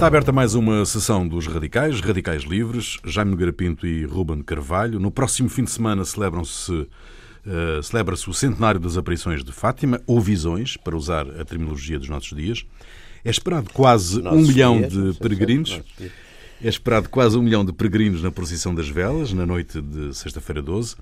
Está aberta mais uma sessão dos Radicais, Radicais Livres, Jaime Nogueira Pinto e Ruben Carvalho. No próximo fim de semana celebram-se uh, celebra-se o centenário das aparições de Fátima, ou visões, para usar a terminologia dos nossos dias. É esperado quase nossos um milhão dias, de peregrinos. É esperado quase um milhão de peregrinos na procissão das velas, na noite de sexta-feira 12.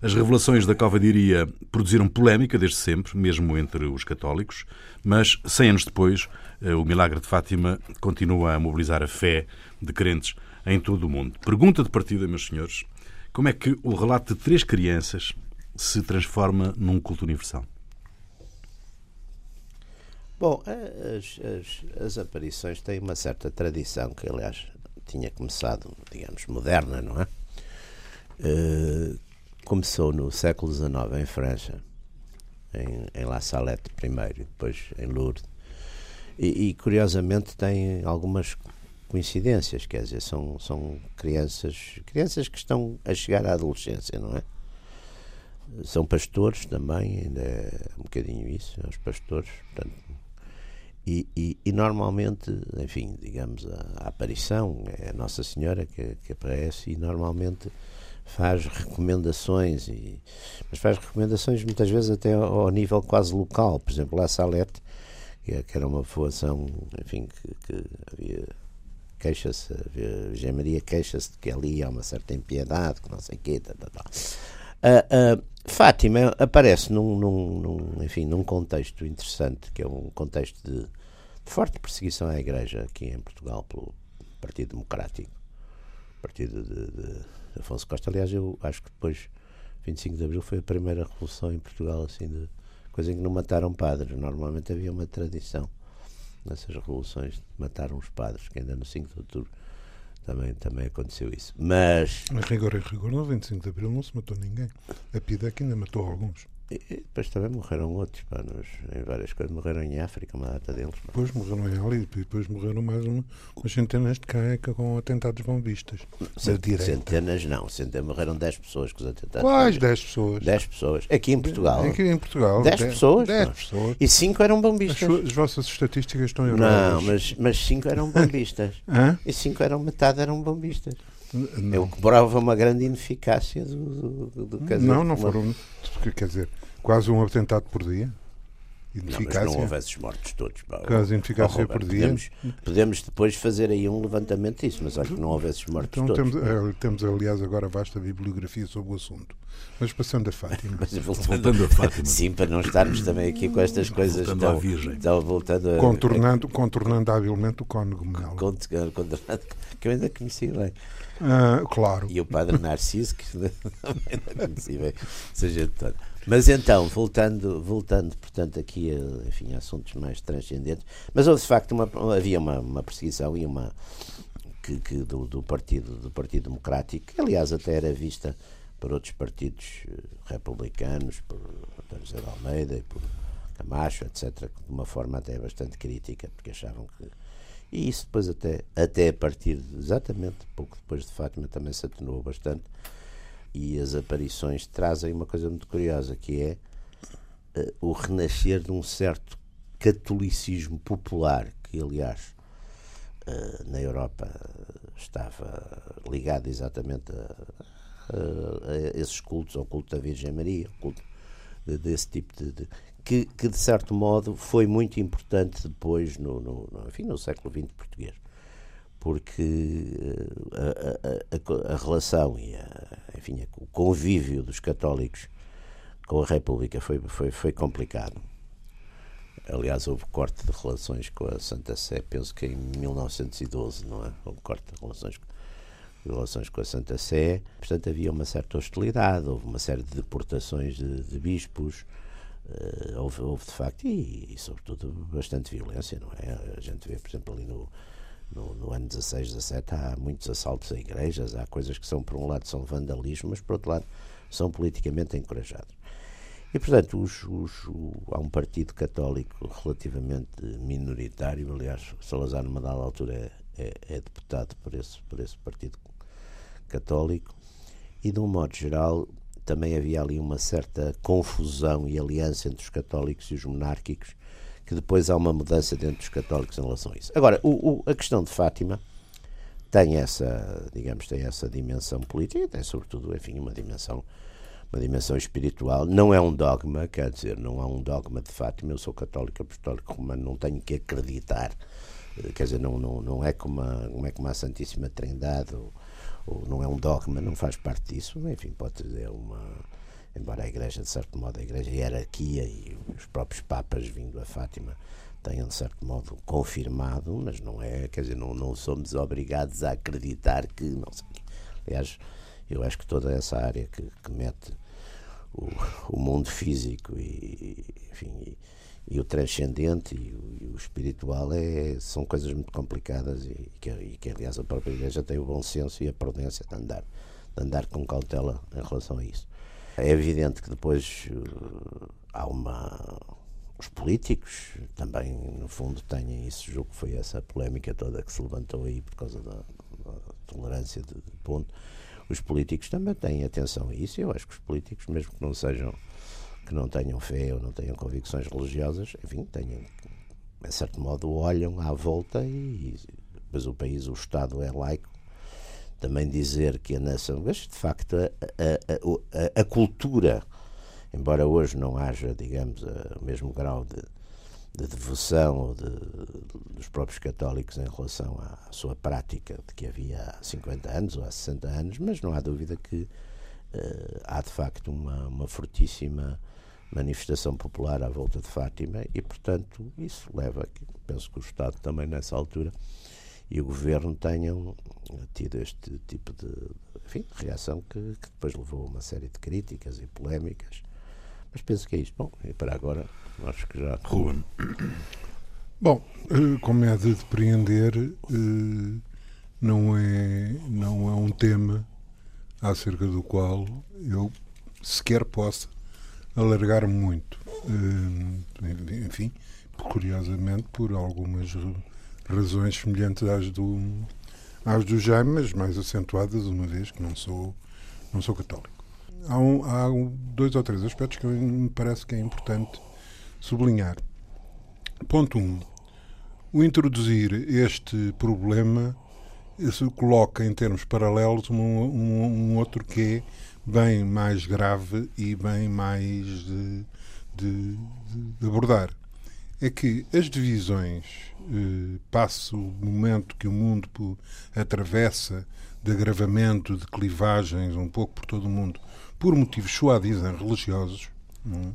As revelações da Cova de Iria produziram polémica desde sempre, mesmo entre os católicos, mas 100 anos depois, o milagre de Fátima continua a mobilizar a fé de crentes em todo o mundo. Pergunta de partida, meus senhores, como é que o relato de três crianças se transforma num culto universal? Bom, as, as, as aparições têm uma certa tradição que, aliás, tinha começado, digamos, moderna, não é? Uh, começou no século XIX em França, em, em La Salette primeiro, depois em Lourdes. E, e, curiosamente tem algumas coincidências, quer dizer, são, são crianças, crianças que estão a chegar à adolescência, não é? São pastores também, ainda é um bocadinho isso, os pastores, portanto, e, e, e, normalmente, enfim, digamos, a, a, aparição é a Nossa Senhora que, que aparece e normalmente faz recomendações, e, mas faz recomendações muitas vezes até ao, ao nível quase local. Por exemplo, a Salete, que, é, que era uma povoação, enfim, que, que havia queixa-se, a Virgem Maria queixa-se de que ali há uma certa impiedade, que não sei o quê, tá, tá, tá. Uh, uh, Fátima aparece num, num, num, enfim, num contexto interessante, que é um contexto de, de forte perseguição à Igreja aqui em Portugal pelo Partido Democrático, partido de, de Afonso Costa. Aliás, eu acho que depois, 25 de Abril, foi a primeira revolução em Portugal, assim, de coisa em que não mataram padres. Normalmente havia uma tradição nessas revoluções de matar os padres, que ainda no 5 de Outubro também, também aconteceu isso. Mas. A rigor, em rigor, no 25 de Abril não se matou ninguém. A PIDEC ainda matou alguns. E, depois também morreram outros, pá, nos, em várias coisas. Morreram em África, uma data deles. Pá. Depois morreram em Ali e depois morreram mais uma, umas centenas de caeca com atentados bombistas. Cent, centenas não, centenas, morreram 10 pessoas com os atentados. Quais 10 pessoas? 10 pessoas. Aqui em Portugal. Aqui em Portugal. 10 pessoas? 10 pessoas. E 5 eram bombistas. As, as, vossas estatísticas estão erradas. Não, mas 5 eram bombistas. e 5 eram metade eram bombistas. Não. Prova uma grande ineficácia do, do, do. Não, não foram. Quer dizer, quase um atentado por dia. Não, mas não houve esses mortos todos. Caso oh, por dia. Podemos, podemos, depois fazer aí um levantamento disso, mas acho que não houve esses mortos então, todos. Temos, é, temos, aliás, agora vasta bibliografia sobre o assunto. Mas passando a Fátima. mas voltando, voltando, a Fátima. Sim, para não estarmos também aqui com estas coisas. Voltando tão, à Virgem. Tão, voltando a, contornando, a, contornando habilmente o cônego Melo. Contornando, que eu ainda conheci bem. Uh, claro. E o padre Narciso, que também ainda conheci bem. Seja todo. Mas então, voltando, voltando portanto, aqui a, enfim, assuntos mais transcendentes, mas houve de facto uma, havia uma, uma perseguição e uma que, que do, do, partido do Partido Democrático, que aliás até era vista por outros partidos eh, republicanos, por António José de Almeida e por Camacho, etc., de uma forma até bastante crítica, porque achavam que. E isso depois, até, até a partir de, exatamente pouco depois de Fátima, também se atenuou bastante e as aparições trazem uma coisa muito curiosa, que é uh, o renascer de um certo catolicismo popular, que aliás uh, na Europa estava ligado exatamente a, a, a, esses cultos, ao culto da Virgem Maria, culto de, desse tipo de, de que, que, de certo modo foi muito importante depois no, no, no, enfim, no século XX português. Porque eh, a, a, a, a relação e enfim, o convívio dos católicos com a República foi, foi, foi complicado. Aliás, houve corte de relações com a Santa Sé, penso que em 1912, não é? Houve corte de relações, de relações com a Santa Sé. Portanto, havia uma certa hostilidade, houve uma série de deportações de, de bispos, uh, houve, houve de facto, e, e, sobretudo bastante violência, não é? A gente vê, por exemplo, ali no, no, no, ano 16, 17 há muitos assaltos a igrejas, há coisas que são, por um lado, são vandalismo, mas por outro lado, são politicamente encorajados. E, portanto, os, os, o, há um partido católico relativamente minoritário, aliás, Salazar, numa dada altura, é, é, é deputado por esse, por esse partido católico, e, de um modo geral, também havia ali uma certa confusão e aliança entre os católicos e os monárquicos que depois há uma mudança dentro dos católicos em relação a isso. Agora, o, o, a questão de Fátima tem essa, digamos, tem essa dimensão política, tem sobretudo, enfim, uma dimensão uma dimensão espiritual. Não é um dogma, quer dizer, não há um dogma de Fátima. Eu sou católico apostólico romano, não tenho que acreditar. Eh, quer dizer, não, não, não é como a, não é como a Santíssima Trindade, ou, ou não é um dogma, não faz parte disso. Enfim, pode dizer uma. Embora a Igreja, de certo modo, a Igreja hierarquia e os próprios Papas vindo a Fátima tenham, de certo modo, confirmado, mas não é, quer dizer, não, não somos obrigados a acreditar que. Não sei. Aliás, eu acho que toda essa área que, que mete o, o, mundo físico e, enfim, e, e o transcendente e o, e o, espiritual é, são coisas muito complicadas e que, e que, aliás, a própria Igreja tem o bom senso e a prudência de andar, de andar com cautela em relação a isso. É evidente que depois uh, há uma. Os políticos também, no fundo, têm isso. Julgo que foi essa polémica toda que se levantou aí por causa da, da tolerância de, de ponto os políticos também têm atenção a isso. Eu acho que os políticos, mesmo que não sejam, que não tenham fé ou não tenham convicções religiosas, enfim, tenham, de certo modo, olham à volta e, depois o país, o Estado é laico. Também dizer que a nação, mas de facto a, a, a, a cultura, embora hoje não haja, digamos, o mesmo grau de, de devoção ou de, dos próprios católicos em relação à sua prática de que havia há 50 anos ou há 60 anos, mas não há dúvida que uh, há de facto uma, uma fortíssima manifestação popular à volta de Fátima e, portanto, isso leva, penso que o Estado também nessa altura e o Governo tenham tido este tipo de, enfim, reação que, que depois levou a uma série de críticas e polémicas mas penso que é isto. Bom, e para agora, acho que já. Ruben. Bom, eh, como é de depreender, eh, não é, não é um tema acerca do qual eu sequer possa alargar muito. Eh, enfim, curiosamente, por algumas razões semelhantes às do, às do Jaime, mas mais acentuadas, uma vez que não sou, não sou católico há, um, há dois ou três aspectos que me parece que é importante sublinhar. Ponto 1. Um, o introduzir este problema se coloca em termos paralelos um, um, um, outro que é bem mais grave e bem mais de, de, de abordar. É que as divisões, eh, passo o momento que o mundo atravessa de agravamento, de clivagens um pouco por todo o mundo, por motivos, dizem, religiosos. Não,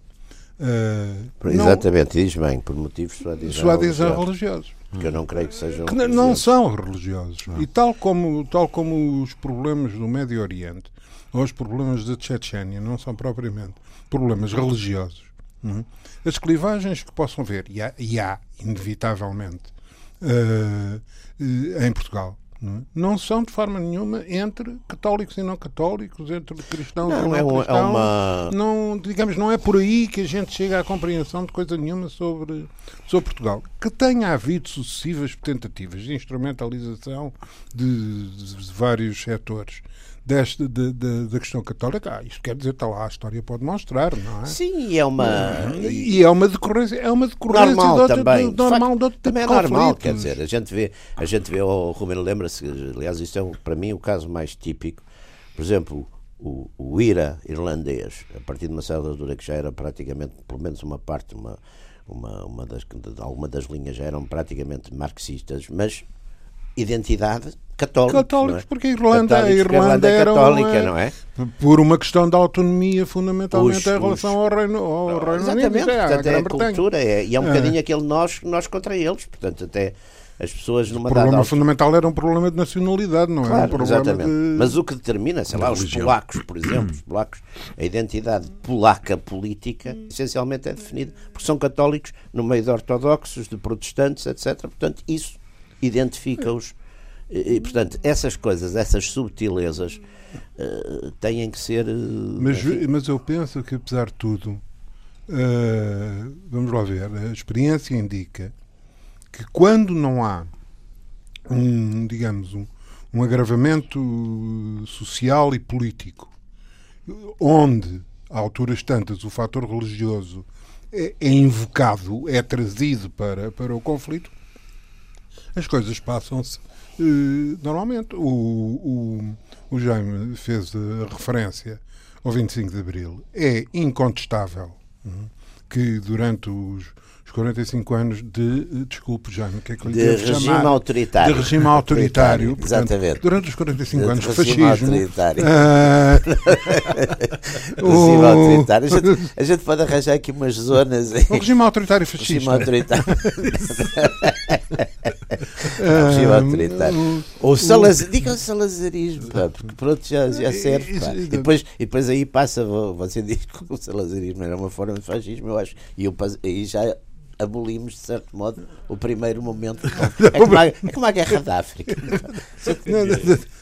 uh, Exatamente, não, diz bem, por motivos, sua dizem, religiosos. religiosos. Porque eu não creio que sejam. Que não são religiosos. Não. E tal como, tal como os problemas do Médio Oriente ou os problemas da Chechênia não são propriamente problemas religiosos. Não? As clivagens que possam ver, e há, e há inevitavelmente, uh, uh, em Portugal, não, é? não, são de forma nenhuma entre católicos e não católicos, entre cristãos não, e não é cristãos. É uma... não, digamos, não é por aí que a gente chega à compreensão de coisa nenhuma sobre, sobre Portugal. Que tenha havido sucessivas tentativas de instrumentalização de, de vários setores desta, de, de, da questão católica, ah, isto quer dizer, está lá, a história pode mostrar, não é? Sim, é uma. E é uma decorrência, é uma decorrência normal de outro, também. De, normal de, de outro também tipo é normal, quer dizer, a gente vê, a gente vê, o Romero lembra-se, aliás, isto é para mim o caso mais típico, por exemplo, o, o IRA irlandês, a partir de uma certa altura que já era praticamente, pelo menos uma parte, uma, uma, uma das, alguma das linhas já eram praticamente marxistas, mas identidade católicos. Católicos, é? porque a Irlanda, a Irlanda era católica, uma, não é? Por uma questão de autonomia, fundamentalmente, os, em relação os, ao Reino, ao Reino Exatamente, Unido. É, portanto, é a cultura, é, e é um é. bocadinho aquele nós, nós contra eles, portanto, até as pessoas numa O problema fundamental era um problema de nacionalidade, não claro, era um problema exatamente. De... Mas o que determina, sei lá, os polacos, por exemplo, os polacos, a identidade polaca política, essencialmente é definida porque são católicos no meio de ortodoxos, de protestantes, etc. Portanto, isso identifica-os e, portanto, essas coisas, essas subtilezas uh, têm que ser. Uh, mas, mas eu penso que, apesar de tudo, uh, vamos lá ver, a experiência indica que quando não há um, digamos, um, um agravamento social e político, onde, a alturas tantas, o fator religioso é, é invocado, é trazido para, para o conflito, as coisas passam-se uh, normalmente. O, o, o Jaime fez a referência ao 25 de Abril. É incontestável uh, que durante os 45 anos de, eh, desculpe, Jaime, que é que eu lhe de regime chamar? autoritário. De regime autoritário. portanto, Exatamente. Durante os 45 De anos de regime fascismo. autoritário. ah, Regime o- autoritário. A gente, a gente pode arranjar aqui umas zonas o regime autoritário regime fascista. autoritário. Ah, regime autoritário. o- Ou salazar, diga salazarismo, pá, porque pronto, já, já serve. pá. E, depois, e depois aí passa, vo- você diz que o salazarismo era uma forma de fascismo, eu acho, e eu, aí já abolimos, de certo modo, o primeiro momento. de. É como a, é como a Guerra da África.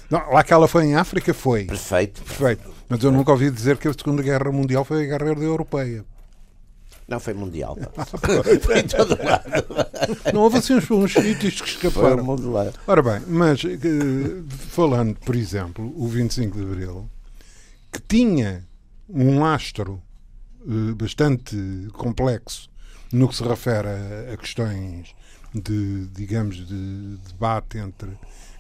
Não, lá que ela foi em África, foi. Perfeito. Perfeito. Mas eu nunca ouvi dizer que a Segunda Guerra Mundial foi a Guerra Europeia. Não foi mundial. Foi em todo lado. Não houve assim uns, uns sítios que Foi escaparam. lá. Ora bem, mas eh, falando, por exemplo, o 25 de Abril, que tinha um lastro eh, bastante complexo no que se refere a, a questões de, digamos, de debate entre,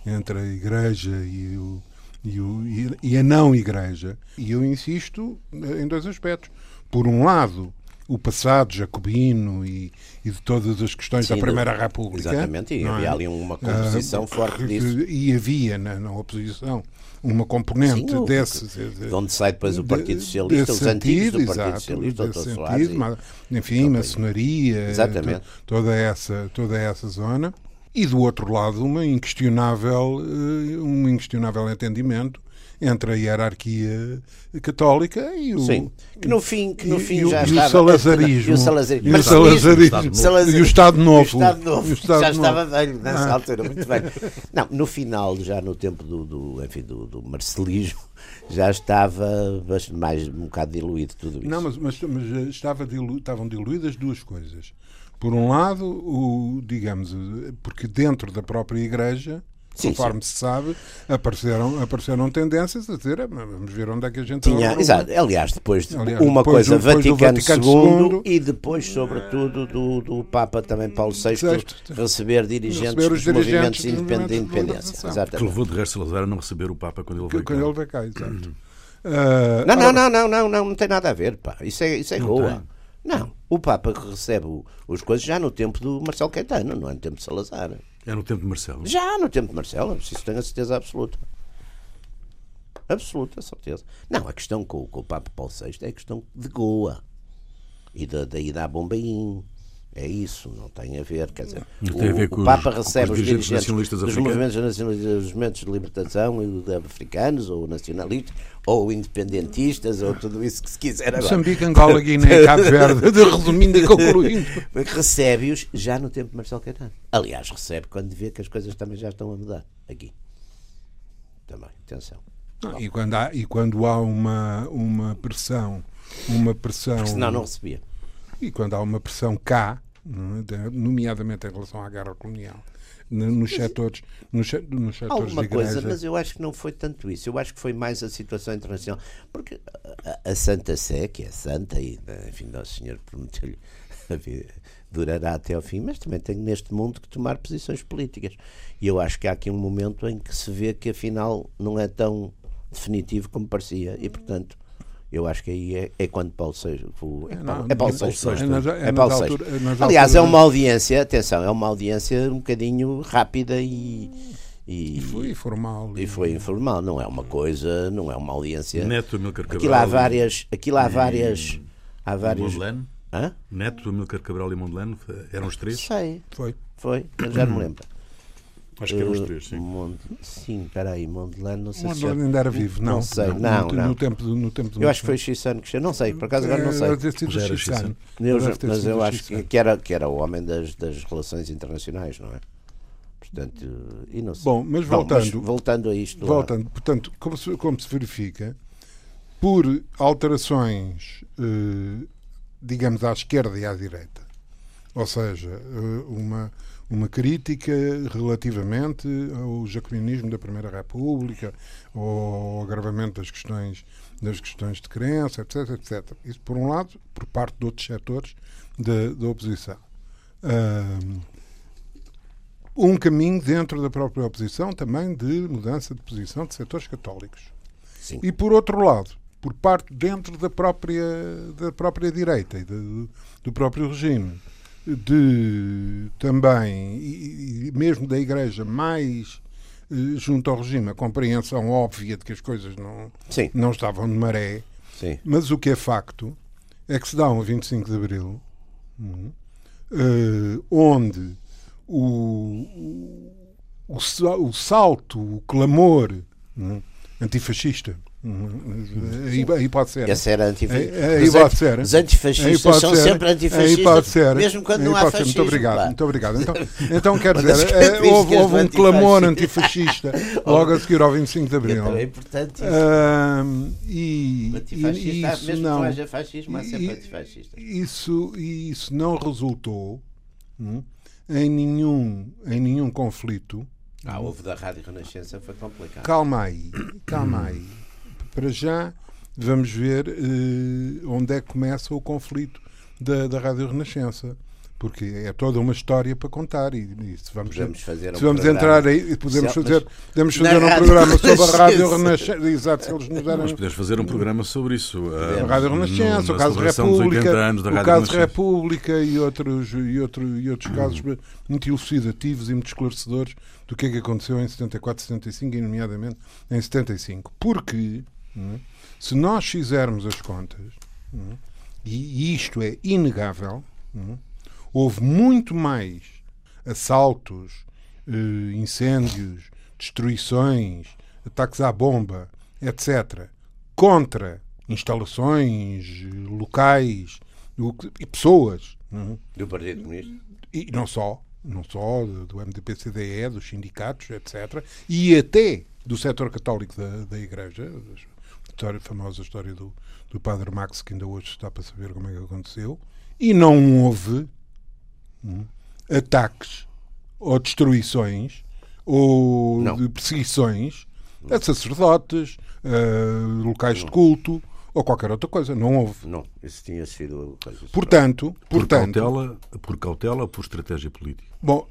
entre a Igreja e, o, e, o, e- a não-Igreja. E eu insisto eh, em dois aspectos. Por um lado, o passado jacobino e, e de todas as questões Sim, da Primeira República. Exatamente, e não havia é? ali uma composição Ah, forte disso. E havia na, na oposição uma componente Sim, desse. De onde sai depois o Partido Socialista, os antigos sentido, do Partido exato, Socialista, desse. Soares. sentido, e- ma- enfim, maçonaria, Exatamente. to- toda, essa, toda essa zona. E do outro lado, uma inquestionável, eh, um inquestionável entendimento entre a hierarquia católica e o, Sim, que no fim, que no fim e o- já e o estava. salazarismo. E o salazarismo. E o salazarismo. Salazarismo. E o Estado Novo. E o Estado Novo. O Estado já Novo. estava velho nessa Ah. altura, muito velho. Não, no final, já no tempo do, do, enfim, do, do marcelismo, já estava mais um bocado diluído tudo isso. Não, mas, mas, mas, eh, estava dilu- estavam diluídas duas coisas. Por um lado, o, digamos, eh, porque dentro da própria Igreja, Sim, conforme se sabe, apareceram, apareceram tendências a dizer "Ah, vamos ver onde é que a gente Tinha, arruma." exato, aliás, depois de Aliás, uma depois coisa do- depois do Vaticano, Vaticano II II, e depois, sobretudo, do, do Papa também Paulo VI Sexto. receber dirigentes Receber os dos movimentos dirigentes independ- de movimentos de independência. libertação. Que Exatamente. levou de resto Salazar a não receber o Papa quando ele veio cá. quando ele veio cá, exato. Ah, Não, não, não, não, não, não, não tem nada a ver, pá. Isso é, isso é Não tem. Não, o Papa recebe os coisas já no tempo do Marcelo Caetano, não é no tempo de Salazar. É no tempo de Marcelo. Já no tempo de Marcelo, isso tenho a certeza absoluta. Absoluta certeza. Não, a questão com, com o Papa Paulo VI é a questão de Goa e da, da ida Bombaim. É isso, não tem a ver. Quer dizer, o, ver o os- Papa com recebe os os dirigentes nacionalistas dos africanos. movimentos, nacionalistas, dos movimentos de libertação e de africanos, ou nacionalistas, ou independentistas, ou tudo isso que se quiser agora. Moçambique, Angola, Guiné, Cabo Verde, de- resumindo e concluindo. recebe-os já no tempo de Marcelo Caetano. Aliás, recebe quando vê que as coisas também já estão a mudar aqui. Também, atenção. E quando há, e quando há uma, uma pressão, uma pressão. Senão não recebia. E quando há uma pressão cá, é? Nomeadamente em relação à guerra colonial, no- nos setores, nos, nos setores Alguma coisa, mas eu acho que não foi tanto isso. Eu acho que foi mais a situação internacional. Porque a, a Santa Sé, que é santa, e enfim, Nosso Senhor prometeu-lhe a vida durará até ao fim, mas também tem neste mundo que tomar posições políticas. E eu acho que há aqui um momento em que se vê que afinal não é tão definitivo como parecia. E portanto. Eu acho que aí é, é quando Paulo o- É, Paulo, é Paulo é. Paulo VI. É é É Paulo é Aliás, é uma audiência, atenção, é uma audiência um bocadinho rápida e. E, E foi formal. e foi informal, não é uma coisa, não é uma audiência. Neto Amilcar Cabral. Aquilo há várias. Aquilo há várias. Há e vários. Mondlane. Hã? Neto, Amilcar Cabral e Mondlane. Eram os três? Sei, Foi. foi, já não me lembro. Acho que eram os três, sim. Mond... Sim, peraí, Mondlane, não sei O se. ainda era vivo, não. Não sei, no- não, no, não. No tempo, no tempo do Eu acho que foi Xissano que chegou, não sei, por acaso agora não sei. Deve ter sido era Chissano. Chissano. Eu já- Deve ter mas eu acho que, Chissano. que era, que era o homem das, das relações internacionais, não é? Portanto, e não sei. Bom, mas Bom, voltando, voltando a isto. lá. voltando, portanto, como se, como se verifica, por alterações, eh, digamos, à esquerda e à direita, ou seja, eh, uma, uma crítica relativamente ao jacobinismo da Primeira República, ao agravamento das questões, das questões de crença, etc, etc. Isso, por um lado, por parte de outros setores da, da oposição. Um caminho dentro da própria oposição também de mudança de posição de setores católicos. Sim. E, por outro lado, por parte dentro da própria, da própria direita e de, do próprio regime de também, e, mesmo da Igreja mais eh, junto ao regime, a compreensão óbvia de que as coisas não, Sim. não estavam de maré. Sim. Mas o que é facto é que se dá um 25 de Abril, uh, onde o, o, o, salto, o clamor uh, antifascista Aí, aí pode ser. Esse era antifascista. Aí, aí pode ser. Os antifascistas são ser. sempre antifascistas. Aí pode ser. Mesmo quando não há fascismo. Muito obrigado. Muito obrigado. Então, então quer dizer, é, houve, houve um clamor antifascista logo a seguir ao 25 de Abril. É importante isso. Uh, e, e isso mesmo não, que haja fascismo, há sempre antifascista. Isso, isso não resultou hum, em, nenhum, em nenhum conflito. Ah, houve da Rádio Renascença, foi complicado. Calma aí, calma aí para já, vamos ver uh, onde é que começa o conflito da, da Rádio Renascença. Porque é toda uma história para contar e, e se vamos, podemos fazer um se vamos programa. entrar aí, podemos fazer, podemos fazer um programa sobre a Rádio Renascença. Exato, se eles nos deram... Mas podemos fazer um programa sobre isso. A Rádio Renascença, o caso República, o caso República e outros, e, outro, e outros casos muito elucidativos e muito esclarecedores do que é que aconteceu em 74, 75 e nomeadamente em 75. Porque é? Se nós fizermos as contas, é? e isto é inegável, é? Houve muito mais assaltos, eh, incêndios, destruições, ataques à bomba, etc., contra instalações, locais e pessoas. Do Partido Comunista? E não só, não só do MDP-CDE, dos sindicatos, etc., e até do setor católico da, da Igreja, história, famosa história do, do Padre Max, que ainda hoje está para saber como é que aconteceu, e não houve ataques ou destruições ou não. de perseguições a sacerdotes, a locais não. de culto ou qualquer outra coisa. Não houve. Não, isso tinha sido. Portanto, por portanto cautela, por cautela ou por estratégia política? Bom,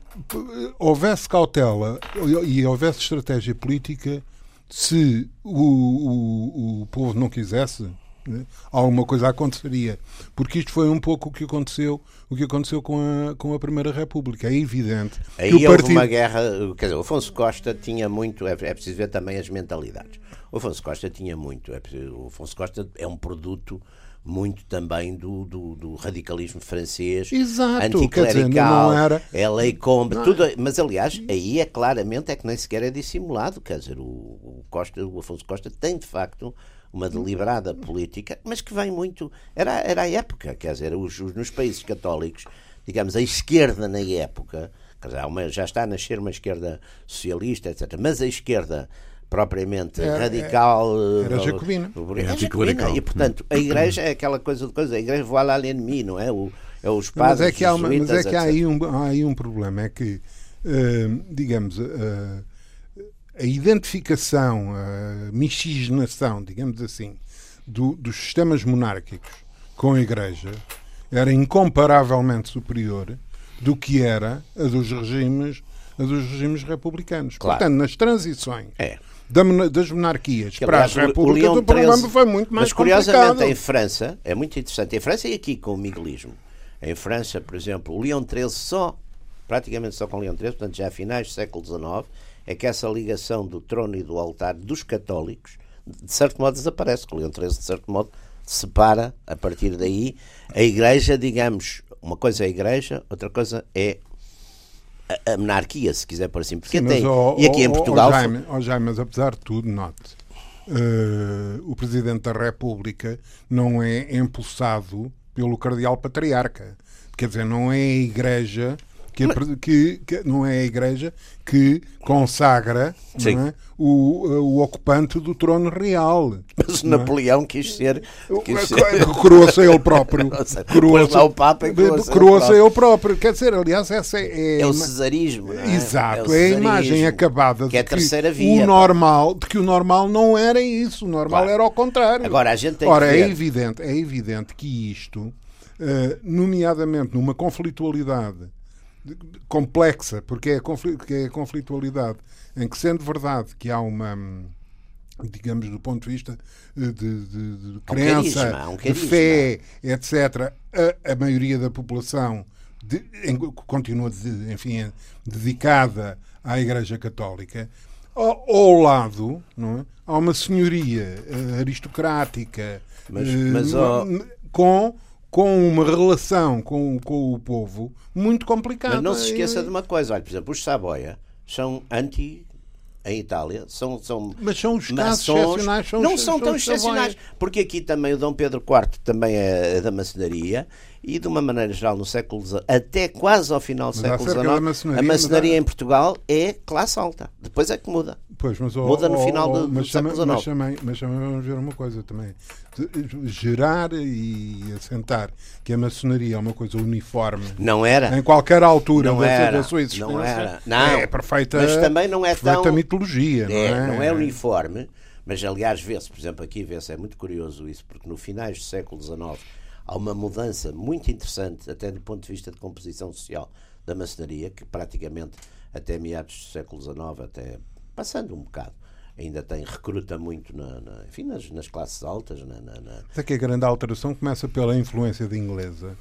houvesse cautela e houvesse estratégia política, se o, o, o povo não quisesse, né, alguma coisa aconteceria. Porque isto foi um pouco o que aconteceu, o que aconteceu com a, com a Primeira República. É evidente. Aí houve partido... uma guerra. Quer dizer, o Afonso Costa tinha muito. É, é preciso ver também as mentalidades. O Afonso Costa tinha muito. É, o Afonso Costa é um produto muito também do, do, do radicalismo francês, Exato, anticlerical, dizer, era... é lei combe, tudo, mas aliás, aí é claramente é que nem sequer é dissimulado, quer dizer, o, o, Costa, o Afonso Costa tem de facto uma deliberada política, mas que vem muito, era, era a época, quer dizer, os, os nos países católicos, digamos, a esquerda na época, quer dizer, uma, já está a nascer uma esquerda socialista, etc., mas a esquerda propriamente era, radical. Era eh, jacobina. Era jacobina. E, portanto, a igreja é aquela coisa de coisa. A igreja voa lá l'ennemi, não é? O, é os padres, mas é que há, uma, mas é que há aí, um, há aí um problema. É que, uh, digamos, uh, a identificação, a miscigenação, digamos assim, do, dos sistemas monárquicos com a igreja era incomparavelmente superior do que era a dos regimes a dos regimes republicanos. Claro. Portanto, nas transições é das monarquias que, para as repúblicas, o, o problema 13, foi muito mais Mas curiosamente, complicado. em França, é muito interessante, em França e aqui com o miguelismo. Em França, por exemplo, o Leão XIII só, praticamente só com o Leão XIII, portanto já a finais do século XIX, é que essa ligação do trono e do altar dos católicos, de certo modo, desaparece. O Leão XIII, de certo modo, separa, a partir daí, a Igreja, digamos, uma coisa é a Igreja, outra coisa é a, monarquia, se quiser por assim. Porque Sim, tem, e aqui em Portugal. Jaime, Jaime, mas apesar de tudo, note, uh, o Presidente da República não é impulsado pelo Cardeal Patriarca. Quer dizer, não é a Igreja que, que, que não é a Igreja que consagra é, o, o ocupante do trono real. Mas é? Napoleão quis ser. Quis ser... Coroa-se ele próprio. Coroa-se lá o Papa e coroa-se coroa ele próprio. Quer dizer, aliás, essa é. É o cesarismo. Não é? Exato, é, é, a imagem acabada que é de terceira que via, o normal, de que o normal não era isso, o normal Claro. era ao contrário. Agora, a gente tem Ora, que é evidente, é evidente que isto, eh, nomeadamente numa conflitualidade de- complexa, porque é, a confli- que é a conflitualidade em que, sendo verdade que há uma, hum, digamos, do ponto de vista eh, de, de- de Há um crença, carisma, um de carisma. fé, etc., a, a maioria da população de- em- continua, de- enfim, dedicada à Igreja Católica. Ao, ao lado, não é? há uma senhoria eh, aristocrática Mas- eh, mas, ó- com, com uma relação com, com o povo muito complicada. Mas não se esqueça E- de uma coisa, olha, por exemplo, os Saboia são anti em Itália, são, são Mas são os casos maçons. excepcionais. São não os- são tão os Saboia. excepcionais, porque aqui também o Dom Pedro IV também é da maçonaria e de uma maneira geral no século até quase ao final do Mas século XIX, maçonaria, a maçonaria em Portugal é classe alta. Depois é que muda. Pois, mas, ó, Muda no final do- do mas século também- Mas XIX. também, mas também vamos ver uma coisa também. De- Gerar e assentar que a maçonaria é uma coisa uniforme Não era? em qualquer altura Não era, da sua existência não era. Não, é perfeita, mas também não é perfeita tão- mitologia, não é? É, não é uniforme, mas aliás vê-se, por exemplo, aqui vê-se, é muito curioso isso, porque no finais do século XIX há uma mudança muito interessante, até do ponto de vista de composição social da maçonaria, que praticamente até meados do século XIX, até passando um bocado, ainda tem, recruta muito na, na- enfim, nas, nas classes altas, na- na- na, Até que a grande alteração começa pela influência de inglesa.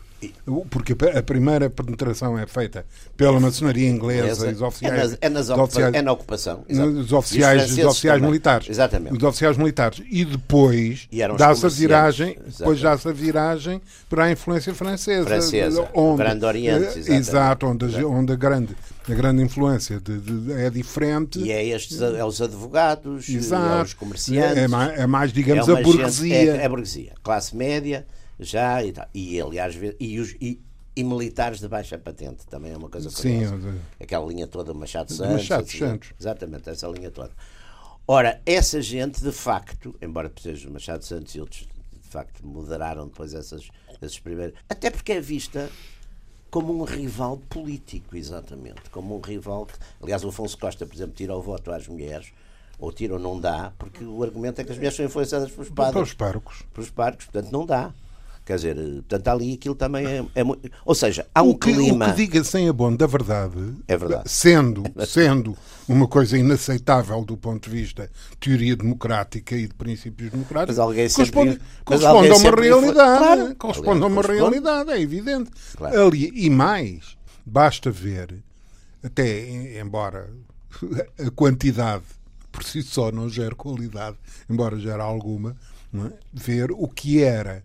Porque a primeira penetração é feita pela maçonaria inglesa e os oficiais. é, nas, é, nas oficiais- é na ocupação. exato. Os oficiais, os oficiais também. militares. Exatamente. Os oficiais militares. E depois dá-se a viragem, Exatamente. depois dá-se a viragem para a influência francesa. Francesa, o Grande Oriente, eh, exatamente. Exato, onde, onde a, grande, a grande influência de- de- é diferente. E é estes é os advogados, é os comerciantes. É mais, é mais, digamos, é a uma gente- burguesia. é, é a burguesia. Classe média, já e tal. E aliás, e, os, e, e militares de baixa patente, também é uma coisa Sim, curiosa. o- Aquela linha toda, Machado Do Santos. Machado assim, Santos. Exatamente, essa linha toda. Ora, essa gente, de facto, embora seja o Machado Santos e outros, de facto, moderaram depois essas, esses primeiros. Até porque é vista como um rival político, exatamente. Como um rival que. Aliás, o Afonso Costa, por exemplo, tira o voto às mulheres, ou tira ou não dá, porque o argumento é que as mulheres são influenciadas pelos Para padres os parcos. pelos parques, portanto não dá. Quer dizer, eh, portanto ali aquilo também é, é muito. Ou seja, há um o que, clima. O que diga sem abono da verdade, É verdade. Sendo, sendo uma coisa inaceitável do ponto de vista de teoria democrática e de princípios democráticos, Mas alguém sempre- corresponde, mas corresponde alguém a uma sempre foi- realidade. Claro. Corresponde a uma Corresponde. realidade, é evidente. Claro. Ali, e mais, basta ver, até em- embora a quantidade por si só não gere qualidade, embora gere alguma, é? ver o que era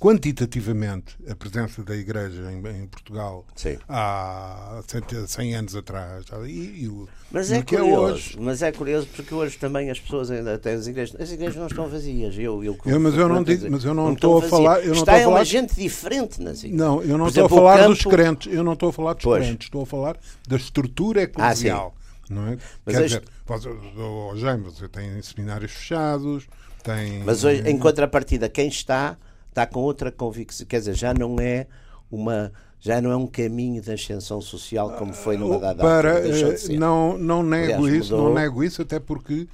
quantitativamente a presença da Igreja em, em Portugal Sim. há 100, 100 anos atrás e, e o, Mas e é é curioso, hoje. mas é curioso porque hoje também as pessoas ainda têm as igrejas, as igrejas não estão vazias. Eu, eu, Eu- mas eu não digo- mas eu não estão estou a falar- eu não Está estou a uma falar- gente diferente nas igrejas. Não, eu não Por estou exemplo, a falar dos campo- crentes, eu não estou a falar dos Pois. crentes, estou a falar da estrutura eclesial. não é? Mas Quer este- dizer, você, oh, Jaime, você tem seminários fechados, tem. Mas hoje, em contrapartida, quem está, está com outra convicção. Quer dizer, já não é uma. Já não é um caminho de ascensão social como foi numa dada para eh, de ser. não não nego Aliás, isso mudou. não nego isso até porque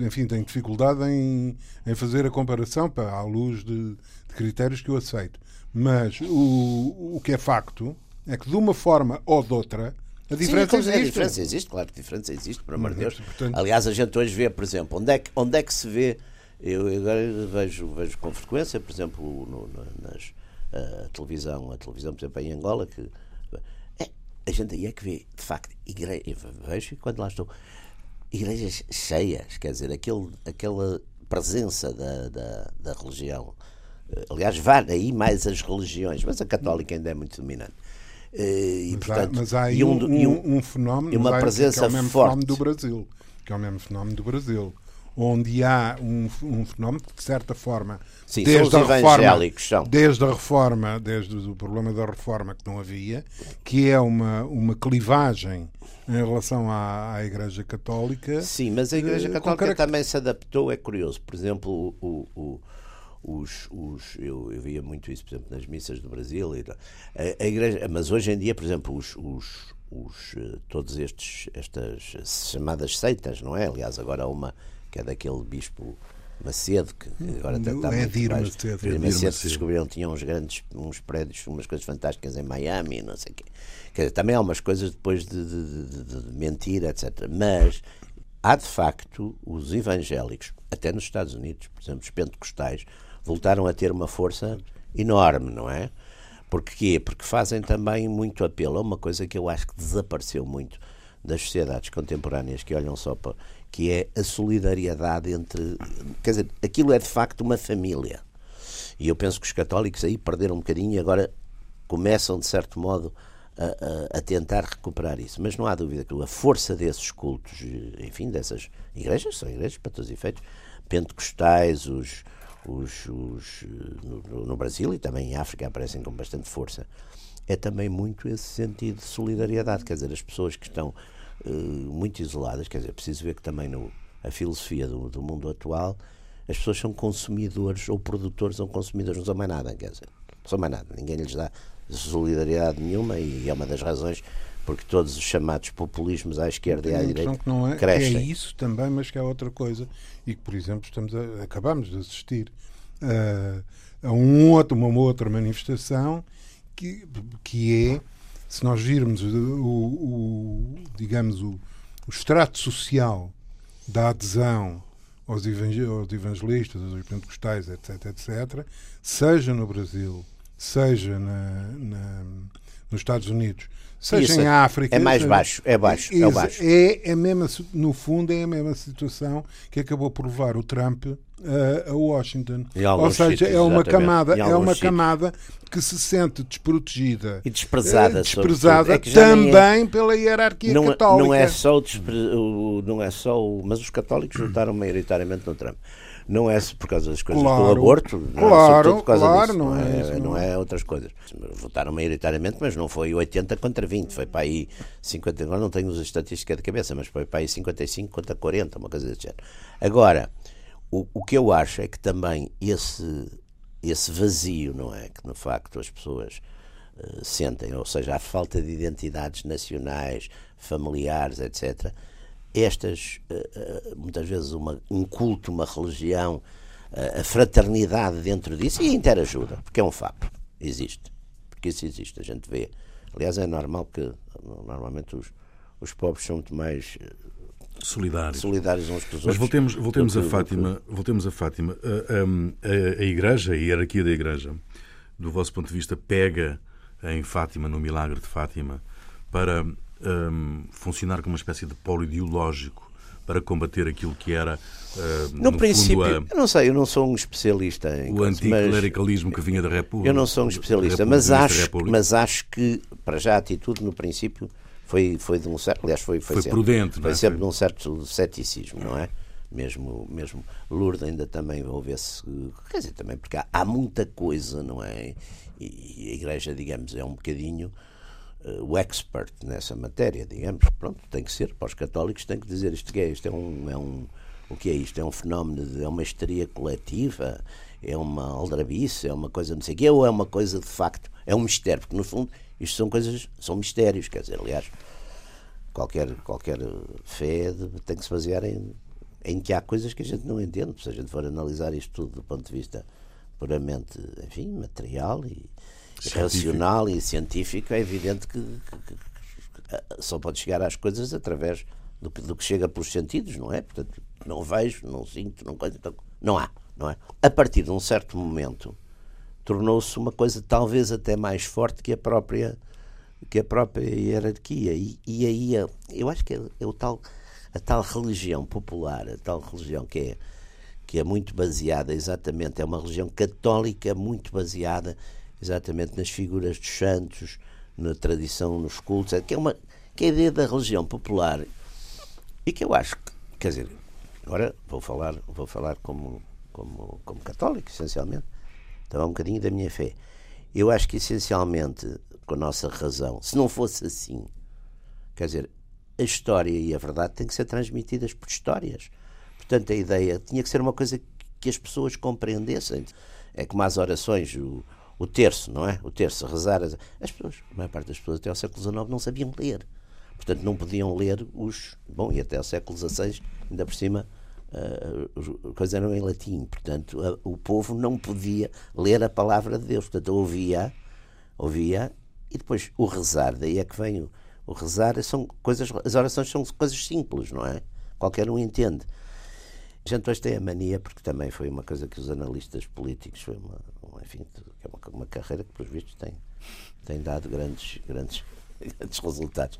enfim tenho dificuldade em, em fazer a comparação para à luz de, de critérios que eu aceito mas o, o que é facto é que de uma forma ou de outra a Sim, diferença como é, a existe diferença existe, claro que a diferença existe, por amor de Deus. portanto- Aliás, a gente hoje vê, por exemplo, onde é que, onde é que se vê. Eu agora vejo, vejo com frequência, por exemplo, no, na- nas, a televisão, a televisão, por exemplo, em Angola, que é, a gente aí é que vê, de facto, igreja, vejo quando lá estou, igrejas cheias, quer dizer, aquele, aquela presença da, da, da religião. Eh, Aliás, vai aí mais as religiões, mas a católica ainda é muito dominante. Eh, E, mas, portanto, há, mas há aí e um, e um- um fenómeno e uma presença que é o mesmo forte. fenómeno do Brasil que é o mesmo fenómeno do Brasil onde há um, um fenómeno que, de certa forma, Sim, desde são a reforma, são. desde a reforma, desde o problema da reforma que não havia, que é uma, uma clivagem em relação à, à Igreja Católica. Sim, mas a Igreja eh, Católica caracter- também se adaptou, é curioso. Por exemplo, o, o- os, os- eu, eu via muito isso, por exemplo, nas missas do Brasil. e. A, a igreja, mas hoje em dia, por exemplo, os, os, os, eh, todos estes estas chamadas seitas, não é? Aliás, agora há uma que é daquele bispo Macedo, que agora está É muito Edir mais- Macedo. Edir Macedo Macedo. descobriram tinham uns grandes uns prédios, umas coisas fantásticas em Miami, não sei o quê. Quer dizer, também há umas coisas depois de, de, de- de- de mentir, etc. Mas há de facto os evangélicos, até nos Estados Unidos, por exemplo, os pentecostais, voltaram a ter uma força enorme, não é? Porque quê? Porque fazem também muito apelo a uma coisa que eu acho que desapareceu muito das sociedades contemporâneas que olham só para que é a solidariedade entre quer dizer, aquilo é de facto uma família. E eu penso que os católicos aí perderam um bocadinho e agora começam, de certo modo, a, a- a tentar recuperar isso. Mas não há dúvida que a força desses cultos, enfim, dessas igrejas, são igrejas para todos os efeitos, pentecostais, os, os, os, no, no Brasil e também em África aparecem com bastante força, é também muito esse sentido de solidariedade. Quer dizer, as pessoas que estão muito isoladas, quer dizer, é preciso ver que também no, a filosofia do, do mundo atual as pessoas são consumidores ou produtores ou consumidores, não são mais nada, quer dizer, não são mais nada, ninguém lhes dá solidariedade nenhuma e é uma das razões porque todos os chamados populismos à esquerda e à direita que não é, que crescem. é isso também, mas que é outra coisa. E que, por exemplo, estamos a- acabamos de assistir a, a um outro, uma outra manifestação que, que é, se nós virmos o, o- digamos, o, o extrato social da adesão aos, evangel- aos evangelistas, aos pentecostais, etc., etc., seja no Brasil, seja na- na- nos Estados Unidos, seja Isso em África. é mais baixo, é baixo, é baixo. é a mesma, si- no fundo, é a mesma situação que acabou por levar o Trump a, a Washington. Ou seja, sítios, é uma exatamente. camada, é uma sítios. camada que se sente desprotegida E desprezada, eh, desprezada É é- também pela hierarquia não, católica. não é só o, despre- o- não é só o, mas os católicos votaram maioritariamente no Trump não é por causa das coisas do Claro, aborto não é claro, sobretudo por causa claro, disso, não é é, isso, não não. é outras coisas votaram maioritariamente mas não foi 80 contra 20 foi para aí 50 agora não tenho as estatísticas de cabeça mas foi para aí 55 contra 40 uma coisa desse género agora o, o que eu acho é que também esse esse vazio não é que no facto as pessoas eh, sentem, ou seja, a falta de identidades nacionais, familiares, etc. Estas, eh, eh, muitas vezes, uma, um culto, uma religião, eh, a fraternidade dentro disso e a interajuda, porque é um facto, existe. Porque isso existe, a gente vê. Aliás, é normal que, normalmente, os, os pobres são muito mais Solidários. solidários uns com os Mas outros. voltemos, voltemos do a Fátima. Voltemos a Fátima. A, a- a Igreja, a hierarquia da Igreja, do vosso ponto de vista, pega em Fátima, no milagre de Fátima, para hum, funcionar como uma espécie de polo ideológico para combater aquilo que era, hum, No, no, princípio, fundo, eu não sei, eu não sou um especialista em a, o anticlericalismo que vinha da República. Eu não sou um especialista, mas acho, mas acho que, para já, a atitude, no princípio, foi, foi de um certo. Aliás, foi, foi, Foi sempre, prudente, não foi é? sempre de um certo ceticismo, não é? Mesmo, mesmo Lourdes ainda também houve-se. Quer dizer, também, porque há, há muita coisa, não é? E, e a Igreja, digamos, é um bocadinho o expert nessa matéria, digamos. Pronto, tem que ser. Para os católicos, tem que dizer isto que é. Isto é um. É um o que é isto? É um fenómeno, de, é uma histeria coletiva, é uma aldrabice, é uma coisa não sei o quê, ou é uma coisa de facto, é um mistério, porque no fundo isto são coisas, são mistérios, quer dizer, aliás, qualquer, qualquer fé de- tem que se basear em, em que há coisas que a gente não entende, se a gente for analisar isto tudo do ponto de vista puramente, enfim, material e Racional e científico, é evidente que, que- que- só pode chegar às coisas através do do que chega pelos sentidos, não é? Portanto, não vejo, não sinto, não coisa, então, não há, não é? A partir de um certo momento tornou-se uma coisa talvez até mais forte que a própria que a própria hierarquia e, e aí é- eu acho que é, é o tal a tal religião popular a tal religião que é que é muito baseada exatamente é uma religião católica muito baseada exatamente nas figuras dos santos na tradição nos cultos que é uma que é a ideia da religião popular e que eu acho que, quer dizer, Agora vou falar, vou falar como, como, como católico, essencialmente. Então é um bocadinho da minha fé. Eu acho que essencialmente, com a nossa razão, se não fosse assim, quer dizer, a história e a verdade têm que ser transmitidas por histórias. Portanto, a ideia tinha que ser uma coisa que as pessoas compreendessem. É como as orações, o, o terço, não é? O terço, rezar. As, as pessoas, a maior parte das pessoas até ao século XIX não sabiam ler. Portanto, não podiam ler os. Bom, e até ao século XVI, ainda por cima, uh, as coisas eram em latim. Portanto, uh, o povo não podia ler a palavra de Deus. Portanto, ouvia, ouvia, e depois o rezar. Daí é que vem o, o rezar. São coisas, as orações são coisas simples, não é? Qualquer um entende. A gente hoje tem a mania, porque também foi uma coisa que os analistas políticos, foi uma, enfim, é uma, uma carreira que, pelos vistos, tem, tem dado grandes, grandes, grandes resultados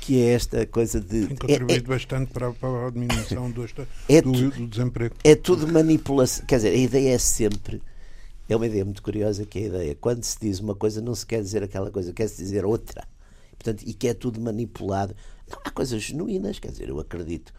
que é esta coisa de. Tem contribuído é, é, bastante para, para, a diminuição do, é do, do, desemprego. É tudo manipulação. Quer dizer, a ideia é sempre. É uma ideia muito curiosa que é a ideia. Quando se diz uma coisa, não se quer dizer aquela coisa, quer-se dizer outra. Portanto, e que é tudo manipulado. Não, há coisas genuínas, quer dizer, eu acredito,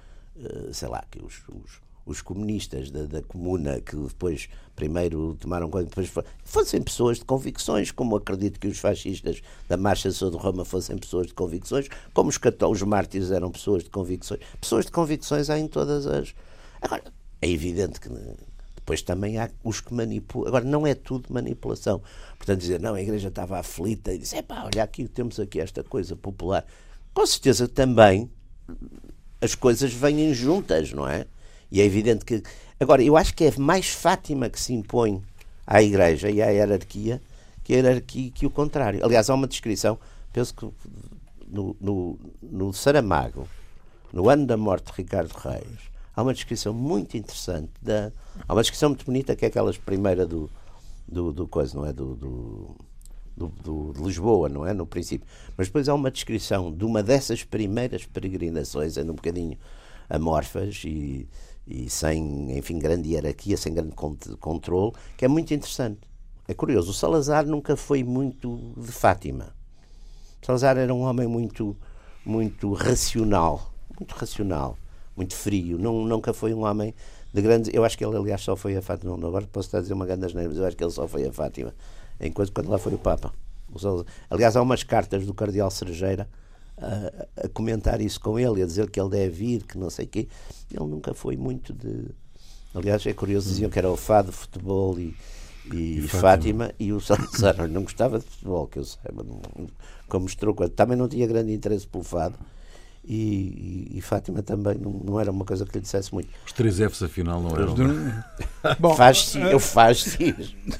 sei lá, que os, os os comunistas da, da, comuna que depois primeiro tomaram conta, depois fossem pessoas de convicções, como acredito que os fascistas da Marcha de Roma fossem pessoas de convicções, como os católicos mártires eram pessoas de convicções. Pessoas de convicções há em todas as. Agora, é evidente que depois também há os que manipulam. Agora, não é tudo manipulação. Portanto, dizer, não, a igreja estava aflita e disse, é pá, olha aqui, temos aqui esta coisa popular. Com certeza também as coisas vêm juntas, não é? E é evidente que. Agora, eu acho que é mais Fátima que se impõe à Igreja e à hierarquia que a hierarquia que o contrário. Aliás, há uma descrição, penso que no, no, no Saramago, no ano da morte de Ricardo Reis, há uma descrição muito interessante, da, há uma descrição muito bonita que é aquelas primeira do, do, do coisa, não é? Do, do, do, do, de Lisboa, não é? No princípio. Mas depois há uma descrição de uma dessas primeiras peregrinações, ainda um bocadinho amorfas e e sem, enfim, grande hierarquia, sem grande controle, que é muito interessante. É curioso, o Salazar nunca foi muito de Fátima. O Salazar era um homem muito, muito racional, muito racional, muito frio, não, nunca foi um homem de grande. Eu acho que ele, aliás, só foi a Fátima. Agora posso estar a dizer uma grande asneira, mas eu acho que ele só foi a Fátima, enquanto quando lá foi o Papa. Aliás, há umas cartas do Cardeal Cerejeira a, a, comentar isso com ele, a dizer que ele deve ir, que não sei o quê. Ele nunca foi muito de. Aliás, é curioso, diziam que era o fado, futebol e, e, e Fátima. Fátima. e o Salazar não gostava de futebol, que eu saiba, como mostrou, também não tinha grande interesse pelo fado. E, e, e, Fátima também não, não, era uma coisa que lhe dissesse muito. Os três Fs afinal não eram. Bom, faz eu faz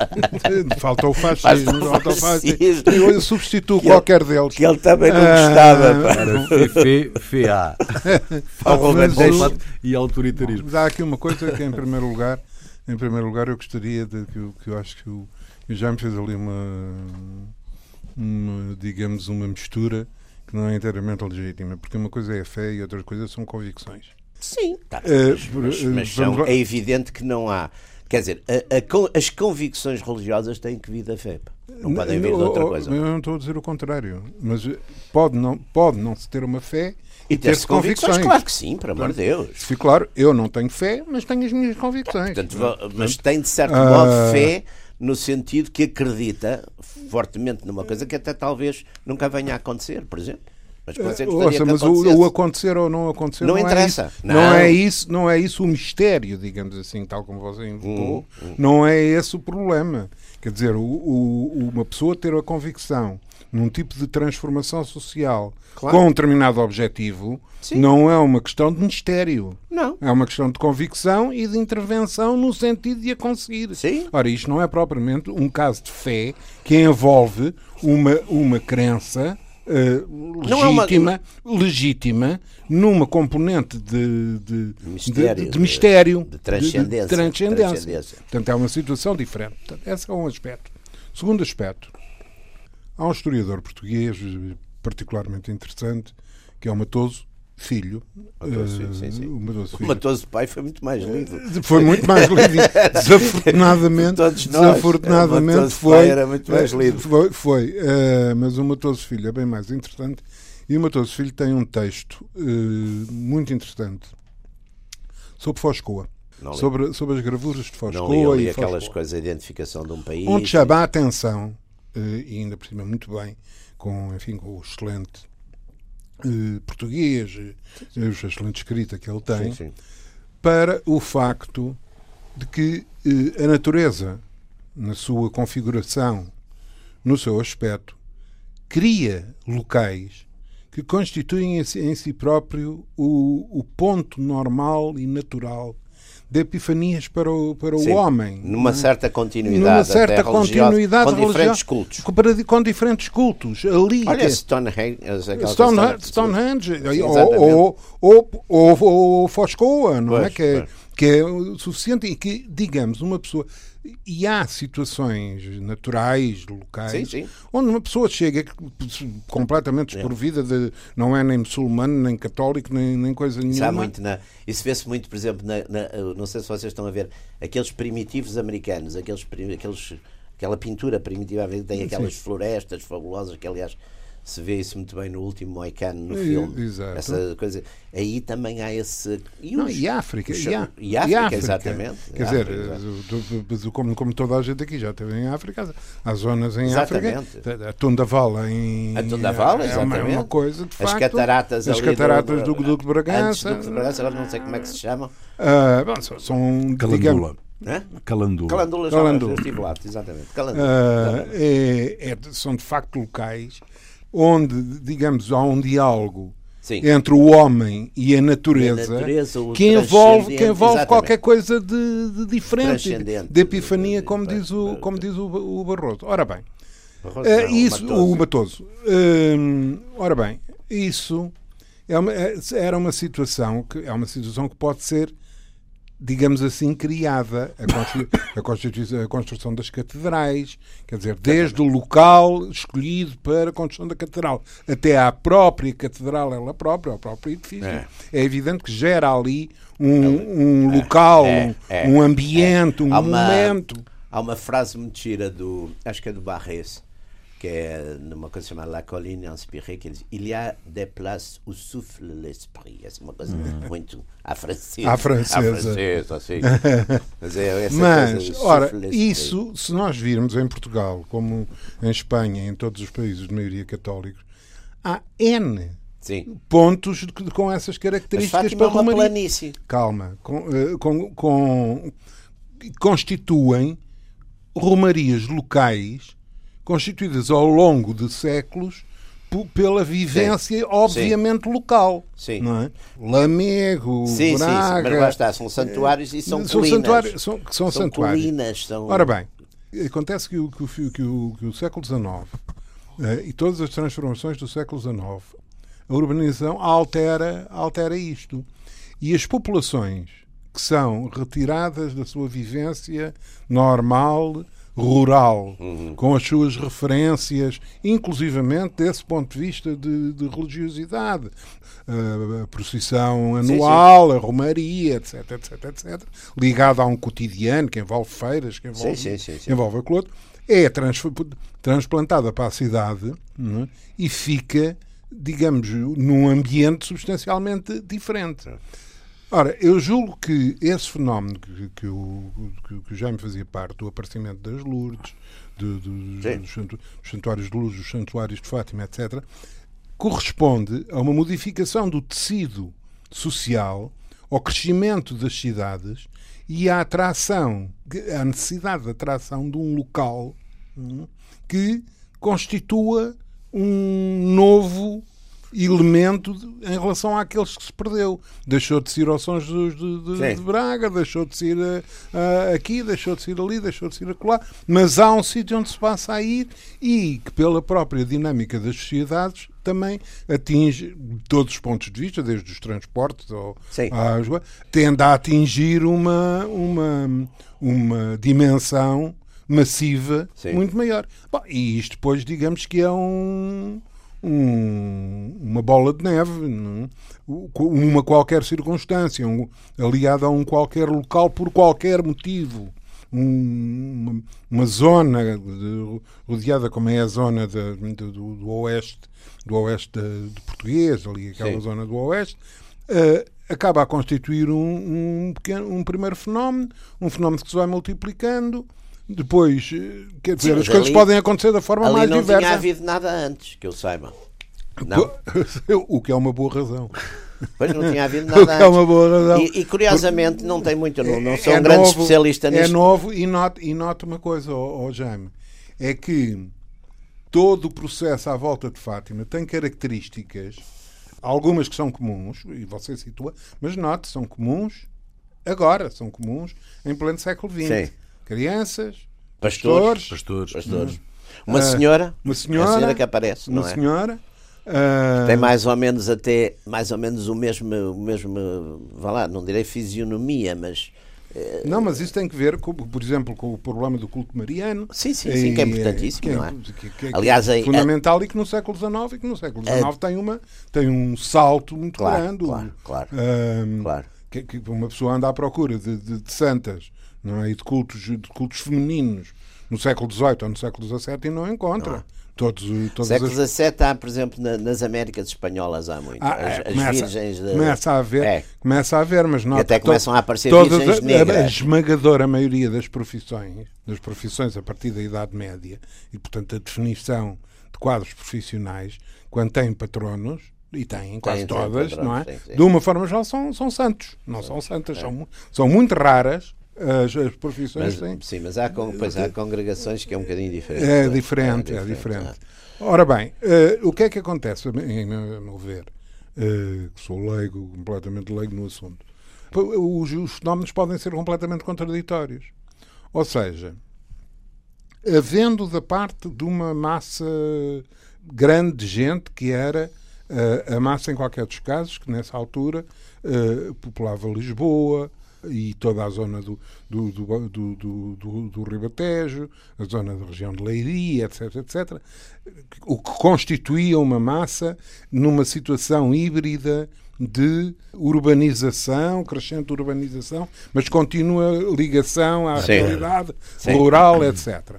Falta o fascismo. Falta o fascismo. Eu substituo que qualquer ele, deles. Que ele também não gostava. Era FF, FA. e autoritarismo. Mas há aqui uma coisa que, em primeiro lugar, em primeiro lugar eu gostaria de que, eu, que eu acho que o, o Jaime fez ali uma, uma, digamos, uma mistura que não é inteiramente legítima, porque uma coisa é a fé e outra coisa são convicções. Sim, tá, mas, mas, mas são, é evidente que não há. Quer dizer, a, a, as convicções religiosas têm que vir da fé. Não podem vir de outra coisa. Eu não estou a dizer o contrário, mas pode não, pode não se ter uma fé e ter-se convicções. convicções. Claro que sim, por amor de Deus. Se claro, eu não tenho fé, mas tenho as minhas convicções. Portanto, mas tem de certo modo uh... fé no sentido que acredita fortemente numa coisa que até talvez nunca venha a acontecer, por exemplo. Mas, você Ouça, mas o, o, acontecer ou não acontecer não, não interessa. É não. não. é isso, não é isso o mistério, digamos assim, tal como você invocou. Hum, hum. Não é esse o problema. Quer dizer, o, o, uma pessoa ter a convicção num tipo de transformação social claro. com um determinado objetivo, Sim. não é uma questão de mistério. Não. É uma questão de convicção e de intervenção no sentido de a conseguir. Sim. Ora, isto não é propriamente um caso de fé que envolve uma, uma crença Uh, legítima, é uma... legítima numa componente de, de, mistério, de, de mistério, de, transcendência, transcendência. transcendência. Portanto, é uma situação diferente. Portanto, esse é um aspecto. Segundo aspecto, há um historiador português particularmente interessante, que é o Matoso, filho. Matoso, uh, sim, sim. O Matoso, filho. o Matoso pai foi muito mais lido. Foi muito mais lido. desafortunadamente, Todos nós, desafortunadamente foi. era muito mais lido. Foi, foi uh, mas o Matoso Filho é bem mais interessante. E o Matoso Filho tem um texto uh, muito interessante sobre Foscoa. Sobre, sobre as gravuras de Foscoa. Não li, li e aquelas coisas, a identificação de um país. Onde chama a atenção, eh, e ainda por cima muito bem, com, enfim, com o excelente eh, português, eh, a excelente escrita que ele tem, sim, sim. para o facto de que a natureza, na sua configuração, no seu aspecto, cria locais que constituem em si próprio o, o ponto normal e natural de epifanias para o, para Sim, o homem. Numa é? certa continuidade, numa certa continuidade com diferentes cultos. Com, diferentes cultos. Ali, Olha, Stonehenge, Stonehenge, Stonehenge ou, ou, ou, ou, Foscoa, não é? Que, é, que é suficiente e que, digamos, uma pessoa e há situações naturais, locais, sim, sim. onde uma pessoa chega completamente desprovida de. não é nem muçulmano, nem católico, nem, nem coisa nenhuma. Isso, muito na, isso vê-se muito, por exemplo, na, na, não sei se vocês estão a ver, aqueles primitivos americanos, aqueles, aqueles, aquela pintura primitiva, tem aquelas sim. florestas fabulosas que, aliás, se vê isso muito bem no último Moicano no filme. Exato. Essa coisa. Aí também há esse. E, Não, e África. Os, e, a, e, África, e África, exatamente. Quer dizer, África, como, como toda a gente aqui já esteve em África, há zonas em exatamente. África. A Tundavala em. A Tundavala, é uma, exatamente. uma coisa, de facto. As cataratas, as cataratas do, do, do, do Bragança. Antes do Bragança, agora não sei como é que se chamam. Uh, bom, são. Calandula. Digamos, Hã? Calandula. Calandula, já Calandula. estive lá, exatamente. Calandula. Uh, é, é, são de facto locais onde, digamos, há um diálogo Sim. entre o homem e a natureza, E a natureza, que envolve, que envolve exatamente. qualquer coisa de, de diferente, de epifania, como diz o, como diz o, o Barroso. Ora bem, Barroso, eh, não, isso, o Matoso. Hum, ora bem, isso é uma- é- era uma situação que é uma situação que pode ser digamos assim, criada a, a, construção das catedrais, quer dizer, desde o local escolhido para a construção da catedral até à própria catedral, ela própria, ao próprio edifício, é, É. evidente que gera ali um, um local, é, é, um ambiente, um Há uma- momento. Há uma frase muito gira do. Acho que é do Barres, que é numa coisa chamada La Colline Inspirée, que diz: Il y a des places où souffle l'esprit. É uma coisa muito à francesa. À francesa. À francesa, assim. Mas, é Mas, ora, isso, se nós virmos em Portugal, como em Espanha, em todos os países de maioria católicos, há N Sim. pontos de- com essas Mas características é para uma Romaria. planície. Calma, com, eh, com, com- constituem romarias locais constituídas ao longo de séculos pela vivência, obviamente, local. Sim. Não é? Lamego, Sim, sim, sim, Braga. mas lá está, são santuários e são, São santuários- são- são santuários. colinas, são... Ora bem, acontece que o, que o, que o- que o século XIX eh, e todas as transformações do século XIX, a urbanização altera, altera isto. E as populações que são retiradas da sua vivência normal, rural, com as suas referências, inclusivamente desse ponto de vista de, de religiosidade, a, procissão sim. anual, a romaria, etc, etc, etc, ligada a um cotidiano que envolve feiras, que envolve, sim, sim, sim. envolve aquilo outro, é trans- transplantada para a cidade é? e fica, digamos, num ambiente substancialmente diferente. Ora, eu julgo que esse fenómeno que, que, o, que, que o Jaime fazia parte, do aparecimento das Lourdes, de- de- dos, santu- dos santuários de Lourdes, dos santuários de Fátima, etc., corresponde a uma modificação do tecido social, ao crescimento das cidades e à atração, à necessidade de atração de um local hum, que constitua um novo elemento em relação àqueles que se perdeu. Deixou de ser ao São Jesus de, de- de Braga, deixou de ser eh, ah, aqui, deixou de ser ali, deixou de ser acolá, mas há um sítio onde se passa a ir e que pela própria dinâmica das sociedades também atinge todos os pontos de vista, desde os transportes ao, Sim. às, tende a atingir uma, uma, uma dimensão massiva Sim. muito maior. Bom, e isto depois, digamos que é um, um- uma bola de neve, não? é? Uma qualquer circunstância, um, aliada a um qualquer local por qualquer motivo. Um- uma, uma zona de- rodeada como é a zona da- do, do- do oeste do oeste de, de português ali aquela Sim. zona do oeste uh, acaba a constituir um, um, pequeno, um primeiro fenómeno, um fenómeno que se vai multiplicando. Depois, eh, quer dizer, Sim, as coisas ali, podem acontecer da forma mais diversa. Não tinha havido nada antes, que eu saiba. Não. o que é uma boa razão. Pois não tinha havido nada é uma boa razão. E, e curiosamente não tem muito, não, não sou é um grande novo, especialista é nisto. É novo e nota, e nota uma coisa, oh, oh Jaime, é que todo o processo à volta de Fátima tem características, algumas que são comuns, e você situa, mas note, são comuns agora, são comuns em pleno século XX. Sim. Crianças, pastores, pastores, pastores. Uma senhora, uma senhora, senhora que aparece, uma é? senhora Uh... Tem mais ou menos até mais ou menos o mesmo, o mesmo vá lá, não direi fisionomia, mas uh... não, mas isso tem que ver, com, por exemplo, com o problema do culto mariano. Sim, sim, sim, que é importantíssimo, que é, não é? Que, que, é Aliás, é fundamental e que no século XIX e que no século XIX tem uma tem um salto muito claro, grande. Claro, claro, um, claro. Que, que, uma pessoa anda à procura de, de, de santas, não é? E de cultos, de cultos femininos no século XVIII ou no século XVII e não encontra. Não Todos, todos século as... XVII há, por exemplo, na, nas Américas Espanholas há muito. Ah, as, é, as começa, virgens de... Começa a haver, é. começa a haver mas não até começam a aparecer virgens a, negras. A esmagadora maioria das profissões, das profissões a partir da Idade Média, e portanto a definição de quadros profissionais, quando têm patronos, e têm quase tem, todas, tem patronos, não é? Sim, sim. De uma forma geral são, são santos, não são santas, é. são, são muito raras, as, as profissões mas, Sim, mas há, pois há congregações que é um bocadinho diferente. É diferente, é diferente. É diferente. Ora bem, uh, o que é que acontece, em meu ver, uh, que sou leigo, completamente leigo no assunto, os, os fenómenos podem ser completamente contraditórios. Ou seja, havendo da parte de uma massa grande de gente que era uh, a massa em qualquer dos casos, que nessa altura uh, populava Lisboa, e toda a zona do, do, do, do, do, do Ribatejo, a zona da região de Leiria, etc, etc, o que constituía uma massa numa situação híbrida de urbanização, crescente urbanização, mas continua ligação à Sim. realidade Sim. rural, etc.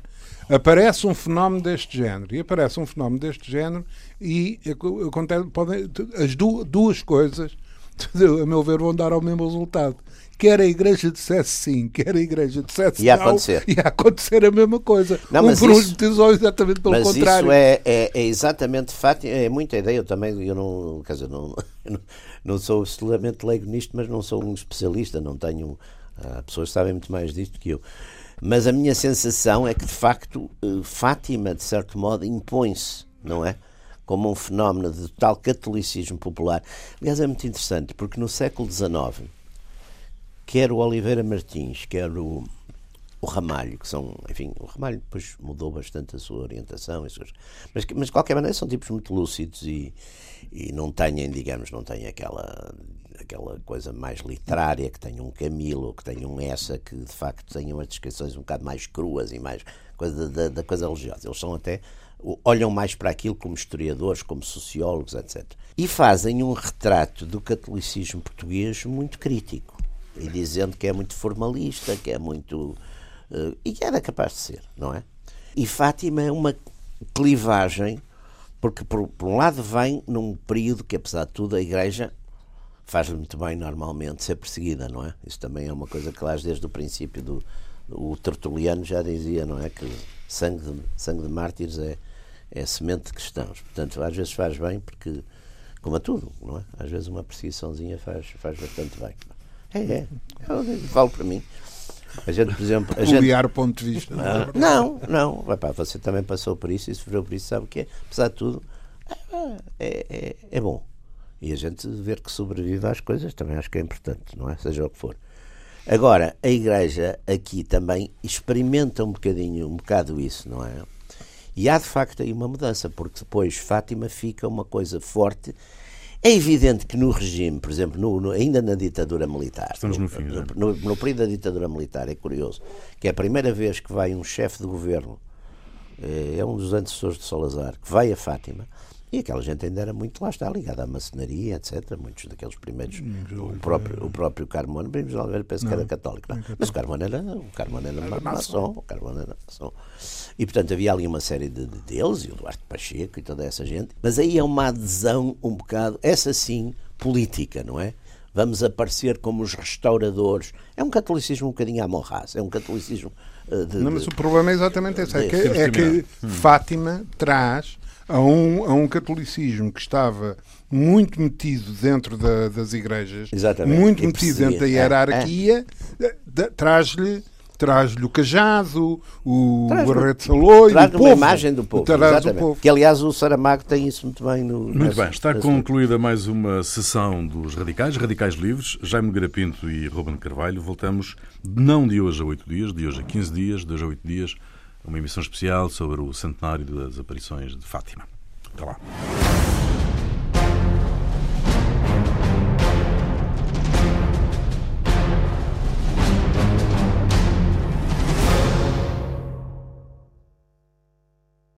Aparece um fenómeno deste género, e aparece um fenómeno deste género, e acontece, podem, as duas coisas, a meu ver, vão dar ao mesmo resultado quer a igreja dissesse sim, quer a igreja dissesse ia não, acontecer. ia acontecer a mesma coisa. Não, um por isso, um exatamente pelo mas contrário. Isso é, é, é, exatamente fato, é muita ideia. Eu também, eu não, quer dizer, não, não sou absolutamente leigo nisto, mas não sou um especialista, não tenho. Há pessoas que sabem muito mais disto que eu. Mas a minha sensação é que, de facto, eh, Fátima, de certo modo, impõe-se, não é? Como um fenómeno de tal catolicismo popular. Aliás, é muito interessante, porque no século XIX quer o Oliveira Martins, quer o, o Ramalho, que são, enfim, o Ramalho depois mudou bastante a sua orientação, mas, mas de qualquer maneira são tipos muito lúcidos e, e não têm, digamos, não têm aquela aquela coisa mais literária, que tenham um Camilo, que tenham essa, que de facto tenham as descrições um bocado mais cruas e mais coisa da, da coisa religiosa. Eles são até olham mais para aquilo como historiadores, como sociólogos, etc. E fazem um retrato do catolicismo português muito crítico e dizendo que é muito formalista, que é muito. Uh, e que era capaz de ser, não é? E Fátima é uma clivagem, porque por, por, um lado vem num período que, apesar de tudo, a Igreja faz-lhe muito bem normalmente ser perseguida, não é? Isso também é uma coisa que lá desde o princípio do. O Tertuliano já dizia, não é? Que sangue de, sangue de mártires é, é semente de cristãos. Portanto, às vezes faz bem, porque, como a tudo, não é? Às vezes uma perseguiçãozinha faz, faz bastante bem. É, é. Eu falo para mim. A gente, por exemplo. A gente... ponto de vista. Ah, não, não. Epá, você também passou por isso e sofreu por isso, sabe o que é? Apesar de tudo, é, é, é bom. E a gente ver que sobrevive às coisas também acho que é importante, não é? Seja o que for. Agora, a Igreja aqui também experimenta um bocadinho, um bocado isso, não é? E há de facto aí uma mudança, porque depois Fátima fica uma coisa forte é evidente que no regime, por exemplo, no, no, ainda na ditadura militar, Estamos no, fim, no, no, período da ditadura militar, é curioso, que é a primeira vez que vai um chefe de governo, é, é um dos antecessores de Salazar, que vai a Fátima, e aquela gente ainda era muito lá, está ligada à maçonaria, etc. Muitos daqueles primeiros. O próprio, o próprio Carmona, Primos de Oliveira, penso que era católico. Não. Mas o Carmona era, o Carmona era, era maçom. O Carmona era maçom. E portanto havia ali uma série de, de deles, e o Duarte Pacheco e toda essa gente. Mas aí é uma adesão um bocado, essa sim, política, não é? Vamos aparecer como os restauradores. É um catolicismo um bocadinho à Morraz, é um catolicismo uh, de, Não, mas o problema é exatamente esse. É que, é que discriminar. Fátima traz a um, a um catolicismo que estava muito metido dentro da- das igrejas, Exatamente. muito E metido dentro da É, hierarquia, eh, da- traz-lhe traz-lhe o cajado, o barrete de saloio, o Traz uma povo. imagem do povo. Traz o exatamente. povo. Que aliás o Saramago tem isso muito bem no. Muito nesse- bem, está concluída mais uma sessão dos Radicais, Radicais Livres, Jaime Garapinto e Ruben Carvalho. Voltamos não de hoje a oito dias, de hoje a 15 dias, de hoje a oito dias, a uma emissão especial sobre o centenário das aparições de Fátima. Até lá.